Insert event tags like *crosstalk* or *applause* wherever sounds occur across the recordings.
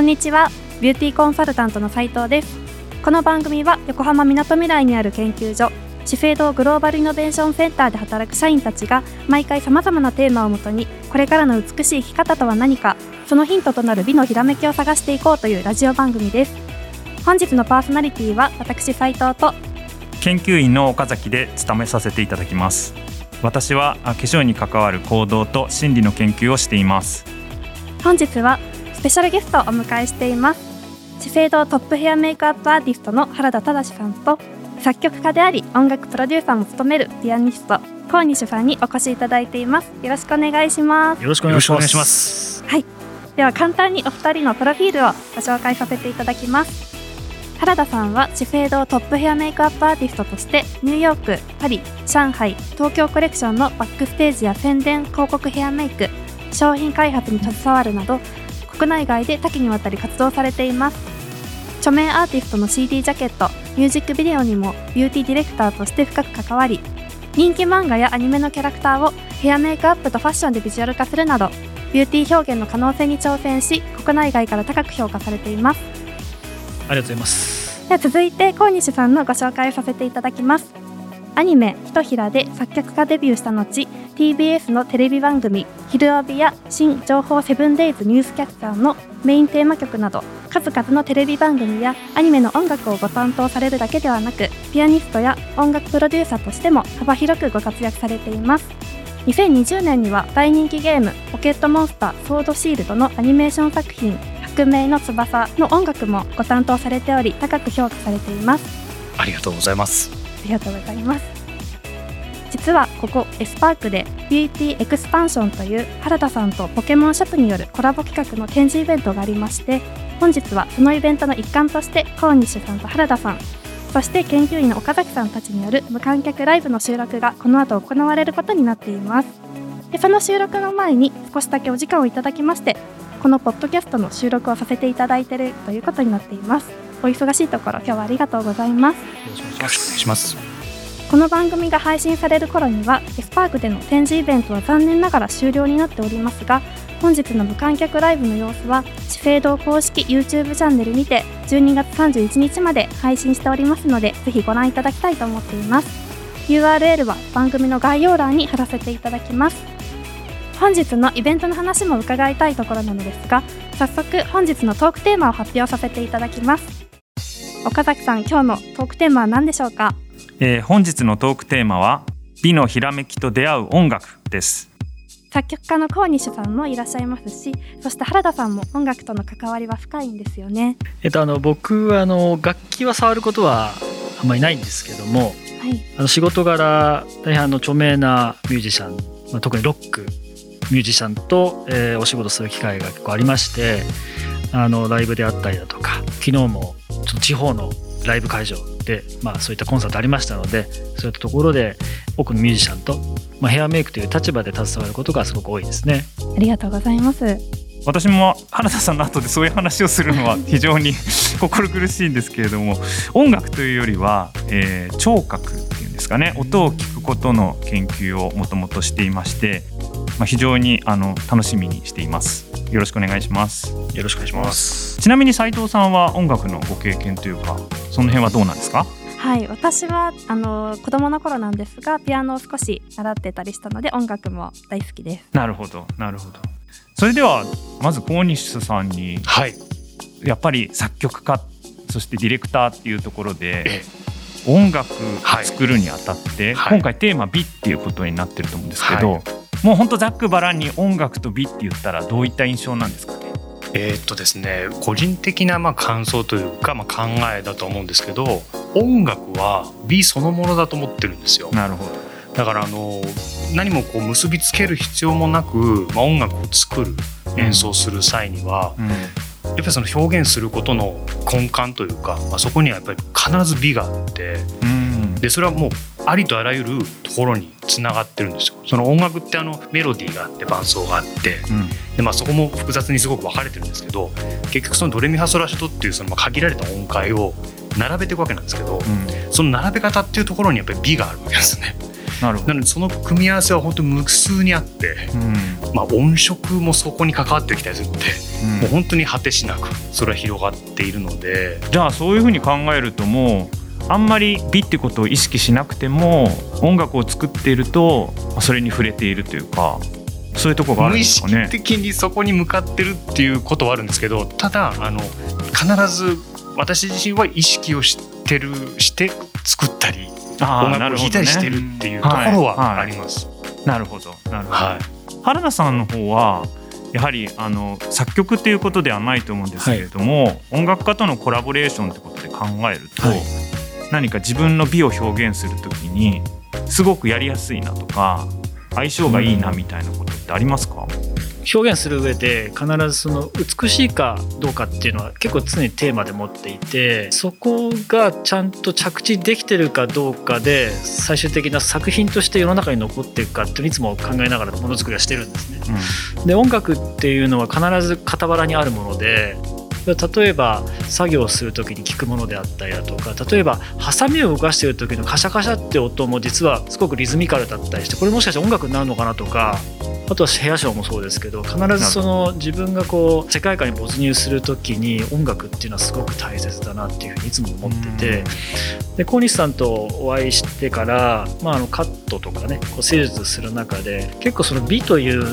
こんにちは。ビューティーコンサルタントの斉藤です。この番組は横浜みなとみらいにある研究所資生堂グローバルイノベーションセンターで働く社員たちが毎回さまざまなテーマをもとにこれからの美しい生き方とは何かそのヒントとなる美のひらめきを探していこうというラジオ番組です。本日のパーソナリティは私斉藤と研究員の岡崎で務めさせていただきます。私は化粧に関わる行動と心理の研究をしています。本日はスペシャルゲストをお迎えしています。資生堂トップヘアメイクアップアーティストの原田忠さんと作曲家であり音楽プロデューサーも務めるピアニスト河西さんにお越しいただいています。よろしくお願いします。よろしくお願いします。はい。では簡単にお二人のプロフィールをご紹介させていただきます。原田さんは資生堂トップヘアメイクアップアーティストとしてニューヨーク、パリ、上海、東京コレクションのバックステージや宣伝、広告ヘアメイク、商品開発に携わるなど国内外で多岐にわたり活動されています。著名アーティストの CD ジャケットミュージックビデオにもビューティーディレクターとして深く関わり人気漫画やアニメのキャラクターをヘアメイクアップとファッションでビジュアル化するなどビューティー表現の可能性に挑戦し国内外から高く評価されています。ありがとうございます。では続いて河西さんのご紹介をさせていただきますアニメ「ひとひら」で作曲家デビューした後 TBS のテレビ番組「ひるおび」や「新情報セブンデイズニュースキャッチャー」のメインテーマ曲など数々のテレビ番組やアニメの音楽をご担当されるだけではなくピアニストや音楽プロデューサーとしても幅広くご活躍されています。2020年には大人気ゲーム「ポケットモンスターソードシールド」のアニメーション作品「革命の翼」の音楽もご担当されており高く評価されています。ありがとうございます。りがとうございます。実はここエスパークでビューティーエクスパンションという原田さんとポケモンショップによるコラボ企画の展示イベントがありまして本日はそのイベントの一環として河西さんと原田さんそして研究員の岡崎さんたちによる無観客ライブの収録がこの後行われることになっています。でその収録の前に少しだけお時間をいただきましてこのポッドキャストの収録をさせていただいているということになっています。お忙しいところ今日はありがとうございます。よろしくお願いします。この番組が配信される頃にはエスパークでの展示イベントは残念ながら終了になっておりますが本日の無観客ライブの様子は資生堂公式 YouTube チャンネルにて12月31日まで配信しておりますのでぜひご覧いただきたいと思っています。URL は番組の概要欄に貼らせていただきます。本日のイベントの話も伺いたいところなのですが早速本日のトークテーマを発表させていただきます岡崎さん今日のトークテーマは何でしょうか、えー、本日のトークテーマは美のひらめきと出会う音楽です。作曲家の河西さんもいらっしゃいますしそして原田さんも音楽との関わりは深いんですよね。えっと、あの僕はあの楽器は触ることはあんまりないんですけども、はい、あの仕事柄大変あの著名なミュージシャン、まあ、特にロックミュージシャンと、えー、お仕事する機会が結構ありましてあのライブであったりだとか昨日もちょっと地方のライブ会場で、まあ、そういったコンサートありましたのでそういったところで多くのミュージシャンとまあ、ヘアメイクという立場で携わることがすごく多いですね。ありがとうございます。私も原田さんの後でそういう話をするのは *laughs* 非常に *laughs* 心苦しいんですけれども音楽というよりは、えー、聴覚っていうんですかね。音を聞くことの研究をもともとしていまして、まあ、非常にあの楽しみにしています。よろしくお願いします。よろしくお願いします。ちなみに斉藤さんは音楽のご経験というかその辺はどうなんですか？はい私はあの子供の頃なんですがピアノを少し習ってたりしたので音楽も大好きです。なるほどなるほど。それではまず河西さんに、はい、やっぱり作曲家そしてディレクターっていうところで音楽を作るにあたって、はい、今回テーマ「美」っていうことになってると思うんですけど、はい、もうほんとざっくばらんに音楽と美って言ったらどういった印象なんですかね？えー、っとですね個人的なまあ感想というかまあ考えだと思うんですけど音楽は美そのものだと思ってるんですよ。なるほど。だからあの何もこう結びつける必要もなく、まあ、音楽を作る演奏する際には、うんうん、やっぱりその表現することの根幹というか、まあ、そこにはやっぱり必ず美があって、うん、でそれはもうありとあらゆるところにつながってるんですよ。その音楽ってあのメロディーがあって伴奏があって、でまあ、そこも複雑にすごく分かれてるんですけど結局そのドレミファソラシドっていうその限られた音階を並べていくわけなんですけど、うん、その並べ方っていうところにやっぱり美があるわけですね。なるほど。なのでその組み合わせは本当に無数にあって、まあ、音色もそこに関わってきたりするので、うん、もう本当に果てしなくそれは広がっているので。じゃあそういうふうに考えるともうあんまり美ってことを意識しなくても音楽を作っているとそれに触れているというかそういうとこがあるんですかね。無意識的にそこに向かってるっていうことはあるんですけどただあの必ず私自身は意識をしてるして作ったり音楽を弾いたりしてるっていうところはあります。なるほど、なるほど。はい、原田さんの方はやはりあの作曲っていうことではないと思うんですけれども、はい、音楽家とのコラボレーションってことで考えると、はい、何か自分の美を表現するときにすごくやりやすいなとか相性がいいなみたいなことってありますか、うん表現する上で必ずその美しいかどうかっていうのは結構常にテーマで持っていてそこがちゃんと着地できてるかどうかで最終的な作品として世の中に残っていくかっていつも考えながらものづくりはしてるんですね。うん、で音楽っていうのは必ず傍らにあるもので例えば作業をする時に聞くものであったりだとか例えばハサミを動かしている時のカシャカシャって音も実はすごくリズミカルだったりしてこれもしかして音楽になるのかなとかあとは部屋ショーもそうですけど必ずその自分がこう世界観に没入する時に音楽っていうのはすごく大切だなっていうふうにいつも思っててで小西さんとお会いしてから、まあ、あのカットとかねこう施術する中で結構その美という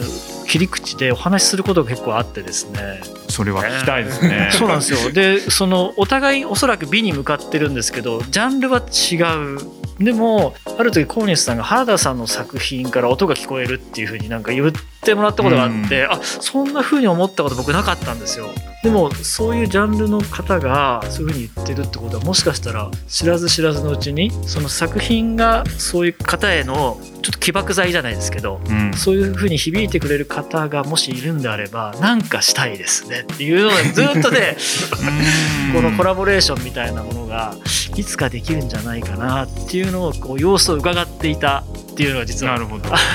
切り口でお話しすることが結構あってですねそれは。聞きたいですね、*laughs* そうなんですよ。*laughs* でそのお互いおそらく美に向かってるんですけどジャンルは違う。でもある時コーニスさんが原田さんの作品から音が聞こえるっていうふうになんか言ってもらったことがあって、うん、あそんなふうに思ったこと僕なかったんですよ。でもそういうジャンルの方がそういうふうに言ってるってことはもしかしたら知らず知らずのうちにその作品がそういう方へのちょっと起爆剤じゃないですけど、うん、そういうふうに響いてくれる方がもしいるんであれば何かしたいですねっていうのがずっとね *laughs* *laughs* このコラボレーションみたいなものがいつかできるんじゃないかなっていうのをこう様子を伺っていたっていうのが実はあ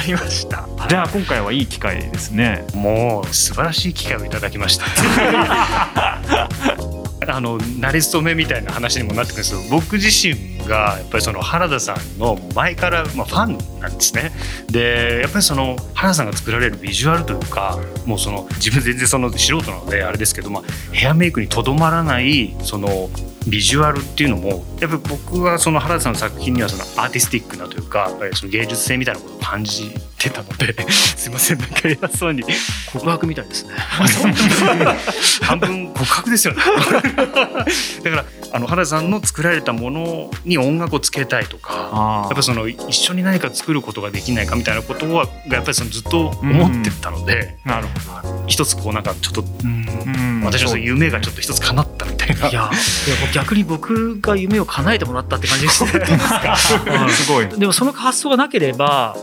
りました。じゃあ今回はいい機会ですね。もう素晴らしい機会をいただきました。*laughs* あの慣れ初めみたいな話にもなってくるんですけど僕自身がやっぱりその原田さんの前からまあファンなんですね。でやっぱりその原田さんが作られるビジュアルというかもうその自分全然その素人なのであれですけど、まあ、ヘアメイクにとどまらないそのビジュアルっていうのもやっぱり僕はその原田さんの作品にはそのアーティスティックなというかその芸術性みたいなことを感じてたので *laughs* すいませんなんか偉そうに。告白みたいですね。半分告白ですよね。*laughs* だからあの原田さんの作られたものに音楽をつけたいとかやっぱその一緒に何か作ることができないかみたいなことはやっぱりそのずっと思ってたので、なるほど一つこうなんかちょっと、私のその夢がちょっと一つ叶ったみたいな。いや逆に僕が夢を叶えてもらったって感じですね。*laughs* すごい。でもその発想がなければ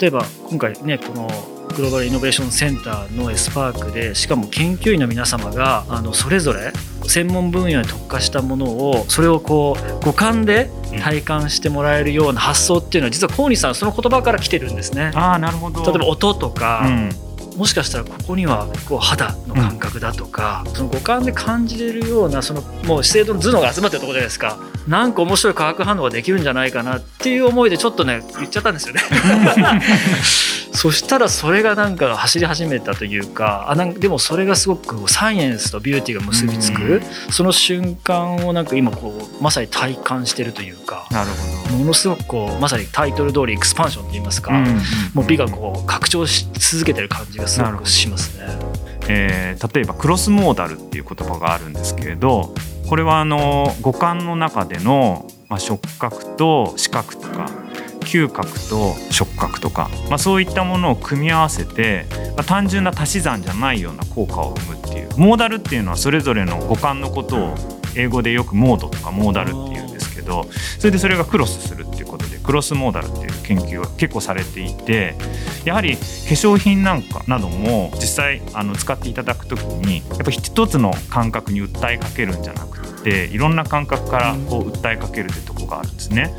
例えば今回ねこのグローバルイノベーションセンターのエスパークでしかも研究員の皆様があのそれぞれ専門分野に特化したものをそれをこう五感で体感してもらえるような発想っていうのは実は河西さんその言葉から来てるんですね。あなるほど。例えば音とか、うん。もしかしたらここにはこう肌の感覚だとか、うん、その五感で感じれるようなそのもう資生堂の頭脳が集まってるところじゃないですか。なんか面白い化学反応ができるんじゃないかなっていう思いでちょっとね言っちゃったんですよね *laughs* そしたらそれがなんか走り始めたというかあなんでもそれがすごくサイエンスとビューティーが結びつく、その瞬間をなんか今こうまさに体感してるというかなるほど。ものすごくこうまさにタイトル通りエクスパンションといいますか、もう美がこう拡張し続けてる感じがすごくしますね。えー、例えばクロスモーダルっていう言葉があるんですけれどこれはあの五感の中での、まあ、触覚と視覚とか嗅覚と触覚とか、まあ、そういったものを組み合わせて、まあ、単純な足し算じゃないような効果を生むっていう。モーダルっていうのはそれぞれの五感のことを英語でよくモードとかモーダルっていうんですけどそれでそれがクロスするっていうことでクロスモーダルっていう研究は結構されていてやはり化粧品なんかなども実際あの使っていただく時にやっぱ一つの感覚に訴えかけるんじゃなくてていろんな感覚からこう訴えかけるってとこがあるんですね。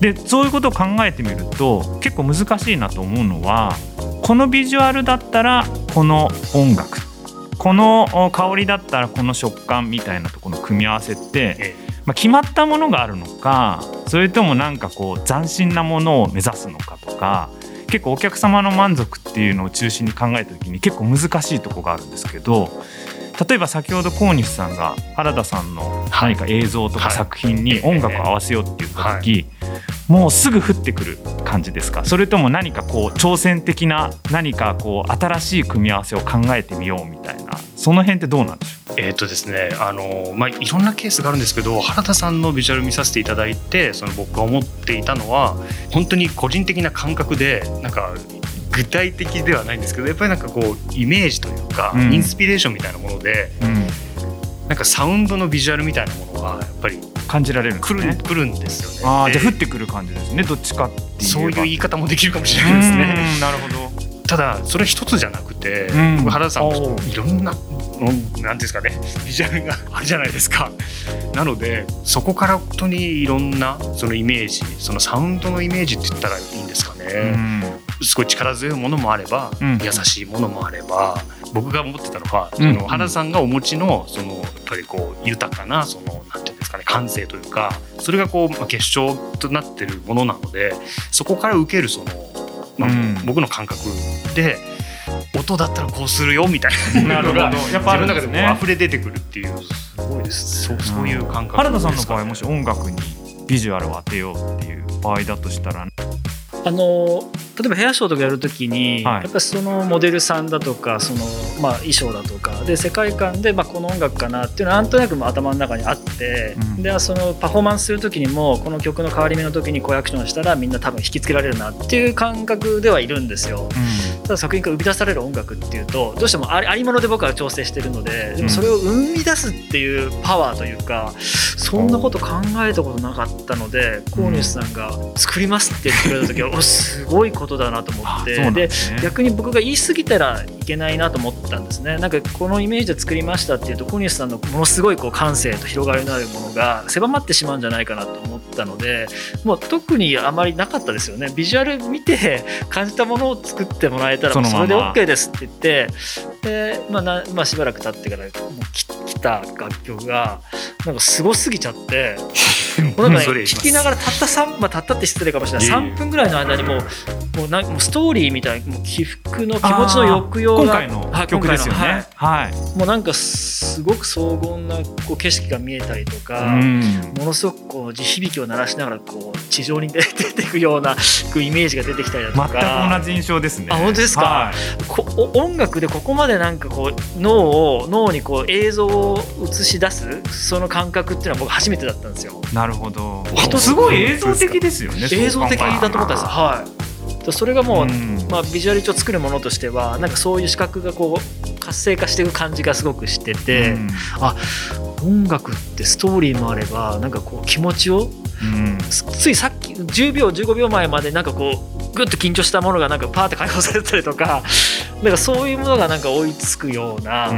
でそういうことを考えてみると結構難しいなと思うのはこのビジュアルだったらこの音楽この香りだったらこの食感みたいなところの組み合わせって、まあ、決まったものがあるのかそれともなんかこう斬新なものを目指すのかとか結構お客様の満足っていうのを中心に考えた時に結構難しいとこがあるんですけど例えば先ほど河西さんが原田さんの何か映像とか作品に音楽を合わせようって言った時、もうすぐ降ってくる感じですか？それとも何かこう挑戦的な何かこう新しい組み合わせを考えてみようみたいな。その辺ってどうなんでしょう？えーとですねあのまあ、いろんなケースがあるんですけど原田さんのビジュアル見させていただいてその僕が思っていたのは本当に個人的な感覚でなんか具体的ではないんですけどやっぱりなんかこうイメージというか、うん、インスピレーションみたいなもので、うん、なんかサウンドのビジュアルみたいなものがやっぱり感じられるんですね。来るんですよね。あじゃあ降ってくる感じですね。どっちかっていうそういう言い方もできるかもしれないですね。なるほど。ただそれ一つじゃなくて、うん、原田さんいろんな何ですかねビジュアルがあるじゃないですか。なのでそこから本当にいろんなそのイメージそのサウンドのイメージって言ったらいいんですかね。うんすごい力強いものもあれば、うん、優しいものもあれば僕が思ってたのは、その原さんがお持ちのそのやっぱりこう豊かなそのなんていうんですかね感性というかそれがこう、まあ、結晶となってるものなのでそこから受けるその、まあ、僕の感覚で。音だったらこうするよみたいな。のが *laughs* やっぱある中でも溢れ出てくるっていうすごいですそうそういう感覚原田さんの場合もし音楽にビジュアルを当てようっていう場合だとしたらあの例えばヘアショーとかやるときに、はい、やっぱりそのモデルさんだとかその、まあ、衣装だとかで世界観で、まあ、この音楽かなっていうのはなんとなく頭の中にあって、うん、でそのパフォーマンスする時にもこの曲の変わり目の時にこうアクションしたらみんな多分引きつけられるなっていう感覚ではいるんですよ。うん、ただ作品から生み出される音楽っていうとどうしてもありもので僕は調整してるのででもそれを生み出すっていうパワーというか、そんなこと考えたことなかったので河西さんが「作ります」って言ってくれた時は、*laughs* おすごいことだなと思って、ね、で逆に僕が言い過ぎたらいけないなと思ったんですね。なんかこのイメージで作りましたっていうと小西さんのものすごいこう感性と広がりのあるものが狭まってしまうんじゃないかなと思ったのでもう特にあまりなかったですよね。ビジュアル見て感じたものを作ってもらえたらそれで OK ですって言ってで、まあなまあ、しばらく経ってからもう来た楽曲がなんかすごすぎちゃって *laughs* なんか、ね、聞きながらたった3、まあ、たったって失礼かもしれない3分ぐらいの間にもうもうなもうストーリーみたいもう起伏の気持ちの抑揚が今回の曲ですよね、はい、はい、もうなんかすごく荘厳なこう景色が見えたりとか、うん、ものすごくこう地響きを鳴らしながらこう地上に出てくようなイメージが出てきたりだとか。全く同じ印象ですね。あ本当ですか、はい、こ音楽でここまでなんかこう脳を脳にこう映像を映し出すその感覚っていうのは僕初めてだったんですよ。なるほど。すごい映像的ですよね映像的だと思ったんですはい。それがもう、うん、まあ、ビジュアル一応作るものとしてはなんかそういう視覚がこう活性化していく感じがすごくしてて、うん、あ音楽ってストーリーもあればなんかこう気持ちを、うん、ついさっき10秒15秒前までなんかこうグッと緊張したものがなんかパーって解放されたりとかなんかそういうものがなんか追いつくような、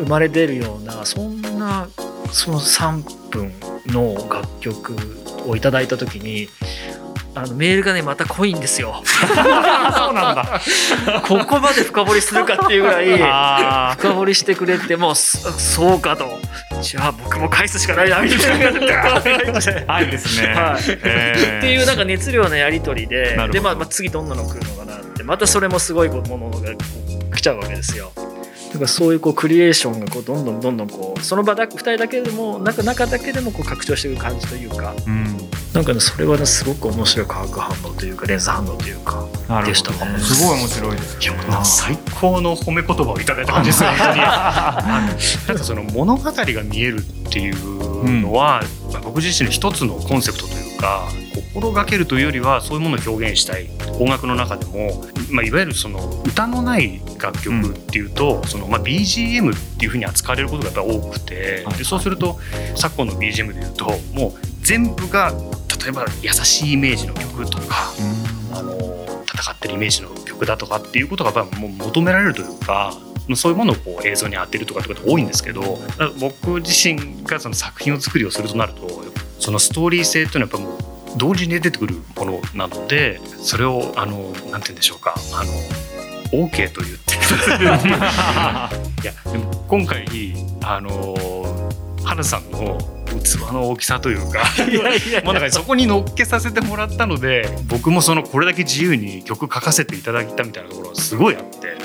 生まれ出るようなそんなその3分の楽曲をいただいた時にあのメールがねまた濃いんですよ。*laughs* そうなんだ。*laughs* ここまで深掘りするかっていうぐらい深掘りしてくれてもうそうかと。じゃあ僕も返すしかないなみたいなはい *laughs* ですね。はい。えー、っていうなんか熱量のやり取りででまあ、まあ、次どんなの来るのかなってまたそれもすごいものが来ちゃうわけですよ。だからそういうこうクリエーションがこうどんどんどんどんこうその場だ2人だけでも中中だけでもこう拡張していく感じというか、うん、なんかねそれはねすごく面白い化学反応というかレンズ反応というかでした。ねすごい面白いですいや最高の褒め言葉をいただいた感じですね。*laughs* なんかその物語が見えるっていうのは、うん、僕自身の一つのコンセプトというか心がけるというよりはそういうものを表現したい。音楽の中でも、まあ、いわゆるその歌のない楽曲っていうと、うん、そのまあ BGM っていうふうに扱われることがやっぱ多くて、でそうすると昨今の BGM でいうともう全部が例えば優しいイメージの曲とか、うん、あの戦ってるイメージの曲だとかっていうことがやっぱもう求められるというか。そういうものをこう映像に当てるとかってことが多いんですけど僕自身がその作品を作りをするとなるとそのストーリー性っていうのはやっぱもう同時に出てくるものなのでそれをあのなんて言うんでしょうかあの OK と言ってい。*laughs* やでも今回あの花さんの器の大きさというかもうなんかそこに乗っけさせてもらったので僕もそのこれだけ自由に曲書かせていただいたみたいなところはすごいあって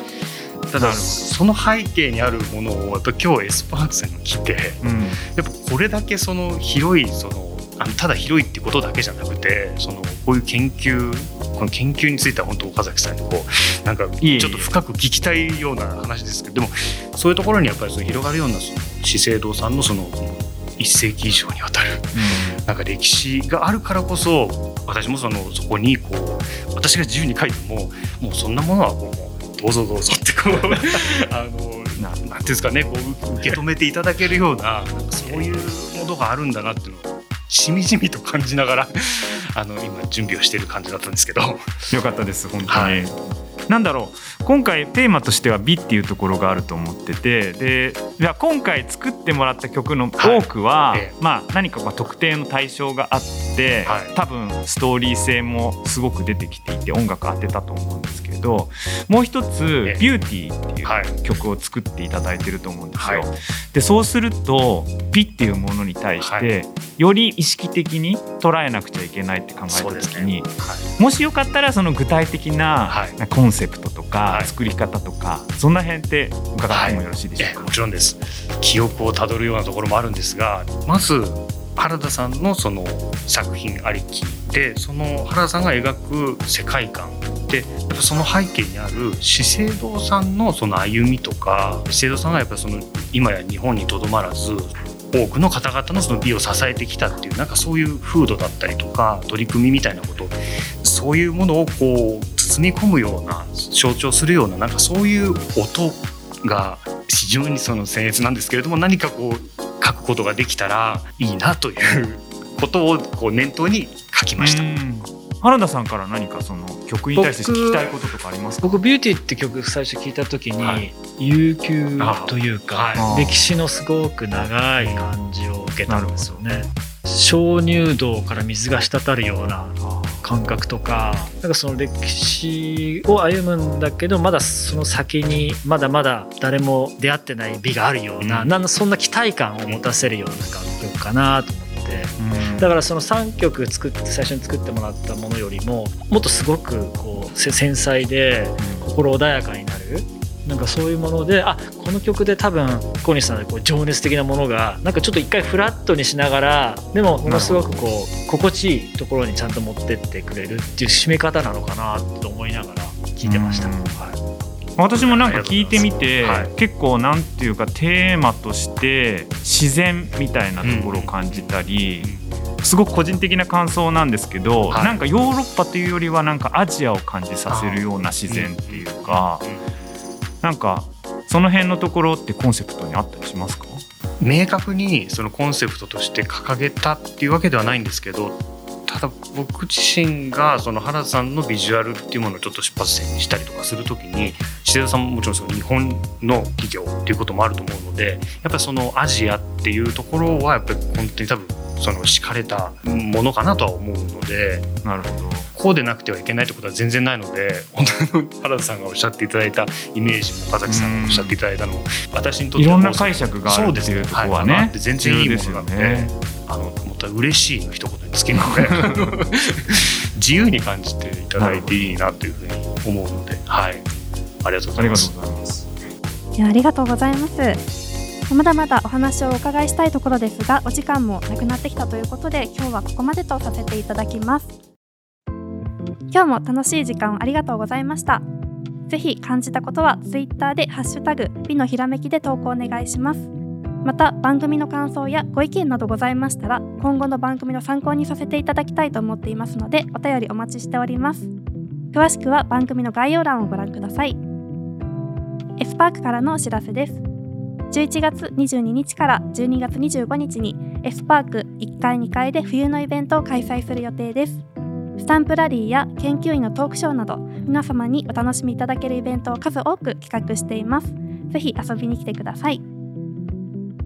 ただその背景にあるものを今日エスパークさんに来て、うん、やっぱこれだけその広いそのあのただ広いってことだけじゃなくてそのこういう研究この研究については本当岡崎さんにこうなんかちょっと深く聞きたいような話ですけどでもそういうところにやっぱりその広がるようなその資生堂さんのその一世紀以上にわたる、うん、なんか歴史があるからこそ私もそのそこにこう私が自由に書いてももうそんなものはこうどうぞどうぞってこう *laughs* あのななんていうんですかねこう受け止めていただけるようななんかそういうものがあるんだなっていうのをしみじみと感じながら *laughs* あの今準備をしている感じだったんですけど。よかったです本当に、はい。なんだろう。今回テーマとしては美っていうところがあると思っててでじゃ今回作ってもらった曲の多くは、はい、まあ、何かま特定の対象があって、はい、多分ストーリー性もすごく出てきていて音楽当てたと思うんですけれどもう一つ「ビューティーっていう曲を作っていただいてると思うんですよ。はい、でそうすると美っていうものに対して、より意識的に捉えなくちゃいけないって考えた時に、ね、もしよかったらその具体的なコンセプトとか作り方とか、そんな辺って伺ってもよろしいでしょうか、はい、もちろんです。記憶をたどるようなところもあるんですがまず原田さんのその作品ありきでその原田さんが描く世界観でやっぱその背景にある資生堂さんのその歩みとか資生堂さんがやっぱその今や日本にとどまらず多くの方々のその美を支えてきたっていうなんかそういう風土だったりとか取り組みみたいなことそういうものをこう包み込むような象徴するようななんかそういう音が非常にその僭越なんですけれども何かこう書くことができたらいいなということをこう念頭に書きました。原田さんから何かその曲に対して聞きたいこととかありますか？僕「ビューティー」って曲最初聞いた時に、はい、悠久というか、はい、歴史のすごく長い感じを受けたんですよね。鍾乳洞から水が滴るような感覚とかなんかその歴史を歩むんだけどまだその先にまだまだ誰も出会ってない美があるような,、なんそんな期待感を持たせるような楽曲かなと思って、だからその3曲作って最初に作ってもらったものよりももっとすごくこう繊細で心穏やかになるなんかそういうものであこの曲で多分小西さんのこう情熱的なものがなんかちょっと一回フラットにしながらでもものすごくこう心地いいところにちゃんと持ってってくれるっていう締め方なのかなと思いながら聞いてました。はい。私もなんか聞いてみて、はい、結構なんていうかテーマとして自然みたいなところを感じたり、うん、すごく個人的な感想なんですけど、はい、なんかヨーロッパというよりはなんかアジアを感じさせるような自然っていうか、うんなんかその辺のところってコンセプトにあったりしますか？明確にそのコンセプトとして掲げたっていうわけではないんですけどただ僕自身がその原田さんのビジュアルっていうものをちょっと出発点にしたりとかする時に資生堂さんももちろんその日本の企業っていうこともあると思うのでやっぱりそのアジアっていうところはやっぱり本当に多分その敷かれたものかなとは思うので。なるほどこうでなくてはいけないってことは全然ないので本当に。原田さんがおっしゃっていただいたイメージも岡崎さんがおっしゃっていただいたのも私にとっていろんな解釈があるっていうところはね、はい、全然いい。ものなので、ね、あのもっと嬉しいの一言につきなので自由に感じていただいていいなというふうに思うので、はい、ありがとうございます。いやありがとうございます。まだまだお話をお伺いしたいところですがお時間もなくなってきたということで今日はここまでとさせていただきます今日も楽しい時間をありがとうございました。ぜひ感じたことは Twitter でハッシュタグ美のひらめきで投稿お願いします。また番組の感想やご意見などございましたら今後の番組の参考にさせていただきたいと思っていますのでお便りお待ちしております。詳しくは番組の概要欄をご覧ください。S パークからのお知らせです。11月22日から12月25日に S パーク1階2階で冬のイベントを開催する予定です。スタンプラリーや研究員のトークショーなど皆様にお楽しみいただけるイベントを数多く企画しています。ぜひ遊びに来てください。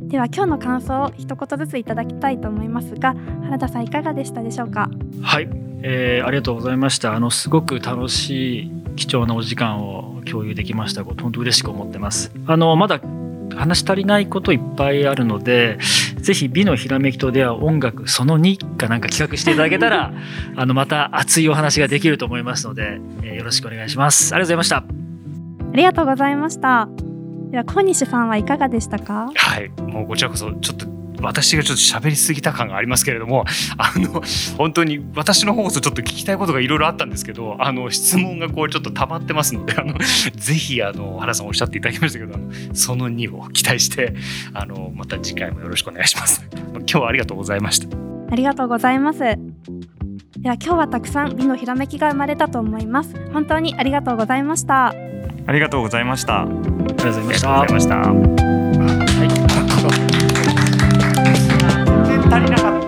では今日の感想を一言ずついただきたいと思いますが原田さんいかがでしたでしょうか？はい、えー、ありがとうございました。あのすごく楽しい貴重なお時間を共有できましたこと本当嬉しく思ってます。あのまだ話足りないこといっぱいあるのでぜひ美のひらめきと出会う音楽その2かなんか企画していただけたら *laughs* あのまた熱いお話ができると思いますので、えー、よろしくお願いします。ありがとうございました。ありがとうございました。では小西さんはいかがでしたか？はい。もうこちらこそちょっと私がちょっと喋りすぎた感がありますけれどもあの本当に私の方こそちょっと聞きたいことがいろいろあったんですけどあの質問がこうちょっと溜まってますのであのぜひあの原さんおっしゃっていただきましたけどその2を期待してあのまた次回もよろしくお願いします。今日はありがとうございました。ありがとうございます。では今日はたくさん美のひらめきが生まれたと思います。本当にありがとうございました。ありがとうございました。ありがとうございました。足りなかった。